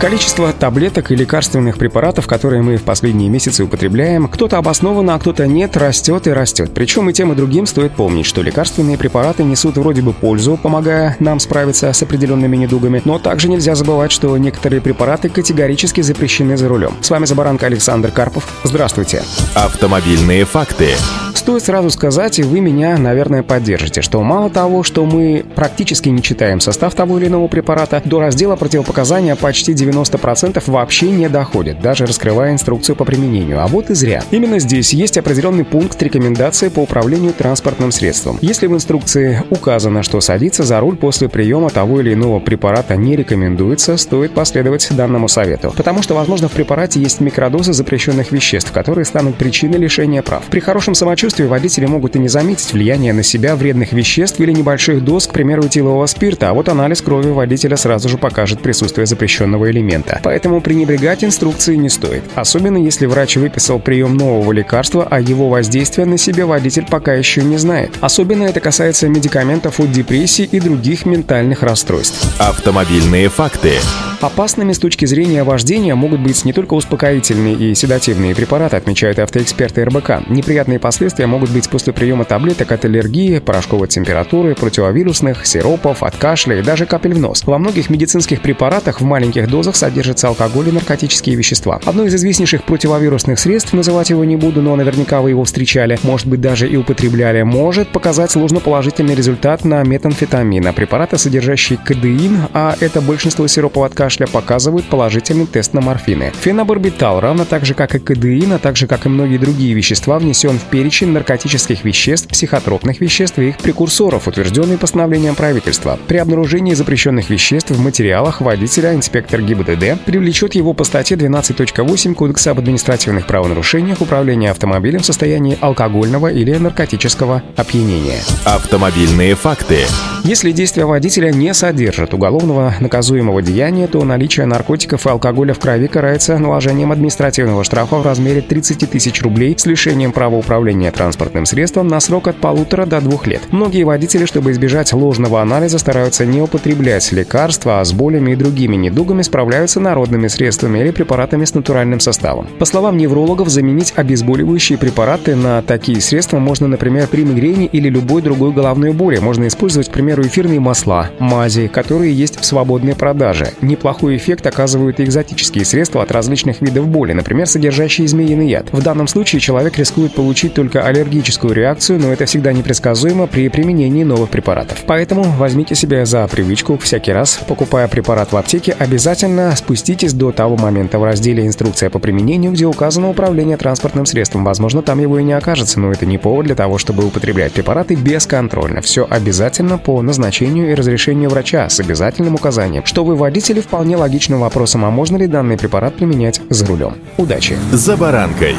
Количество таблеток и лекарственных препаратов, которые мы в последние месяцы употребляем, кто-то обоснованно, а кто-то нет, растет и растет. Причем и тем, и другим стоит помнить, что лекарственные препараты несут вроде бы пользу, помогая нам справиться с определенными недугами, но также нельзя забывать, что некоторые препараты категорически запрещены за рулем. С вами Забаранка Александр Карпов. Здравствуйте. Автомобильные факты. Стоит сразу сказать, и вы меня, наверное, поддержите, что мало того, что мы практически не читаем состав того или иного препарата, до раздела противопоказания почти 90% вообще не доходит, даже раскрывая инструкцию по применению. А вот и зря. Именно здесь есть определенный пункт рекомендации по управлению транспортным средством. Если в инструкции указано, что садиться за руль после приема того или иного препарата не рекомендуется, стоит последовать данному совету. Потому что, возможно, в препарате есть микродозы запрещенных веществ, которые станут причиной лишения прав. При хорошем самочувствии водители могут и не заметить влияние на себя вредных веществ или небольших доз, к примеру, этилового спирта, а вот анализ крови водителя сразу же покажет присутствие запрещенного элемента. Поэтому пренебрегать инструкции не стоит. Особенно если врач выписал прием нового лекарства, а его воздействие на себе водитель пока еще не знает. Особенно это касается медикаментов от депрессии и других ментальных расстройств. Автомобильные факты. Опасными с точки зрения вождения могут быть не только успокоительные и седативные препараты, отмечают автоэксперты РБК. Неприятные последствия могут быть после приема таблеток от аллергии, порошковой температуры, противовирусных, сиропов, от кашля и даже капель в нос. Во многих медицинских препаратах в маленьких дозах содержится алкоголь и наркотические вещества. Одно из известнейших противовирусных средств, называть его не буду, но наверняка вы его встречали, может быть даже и употребляли, может показать сложноположительный результат на метамфетамин, а препараты, содержащие кадеин, а это большинство сиропов от кашля, кашля показывают положительный тест на морфины. Фенобарбитал, равно так же как и кадеин, а также как и многие другие вещества, внесен в перечень наркотических веществ, психотропных веществ и их прекурсоров, утвержденный постановлением правительства. При обнаружении запрещенных веществ в материалах водителя инспектор ГИБДД привлечет его по статье 12.8 Кодекса об административных правонарушениях управления автомобилем в состоянии алкогольного или наркотического опьянения. Автомобильные факты. Если действия водителя не содержат уголовного наказуемого деяния, то наличие наркотиков и алкоголя в крови карается наложением административного штрафа в размере 30 тысяч рублей с лишением права управления транспортным средством на срок от полутора до двух лет. Многие водители, чтобы избежать ложного анализа, стараются не употреблять лекарства, а с болями и другими недугами справляются народными средствами или препаратами с натуральным составом. По словам неврологов, заменить обезболивающие препараты на такие средства можно, например, при мигрени или любой другой головной боли. Можно использовать, к примеру, эфирные масла, мази, которые есть в свободной продаже. Неплохой эффект оказывают и экзотические средства от различных видов боли, например, содержащие змеиный яд. В данном случае человек рискует получить только аллергическую реакцию, но это всегда непредсказуемо при применении новых препаратов. Поэтому возьмите себе за привычку всякий раз, покупая препарат в аптеке, обязательно спуститесь до того момента в разделе «Инструкция по применению», где указано управление транспортным средством. Возможно, там его и не окажется, но это не повод для того, чтобы употреблять препараты бесконтрольно. Все обязательно по назначению и разрешению врача с обязательным указанием, что вы водители вполне логичным вопросом, а можно ли данный препарат применять за рулем. Удачи! За баранкой!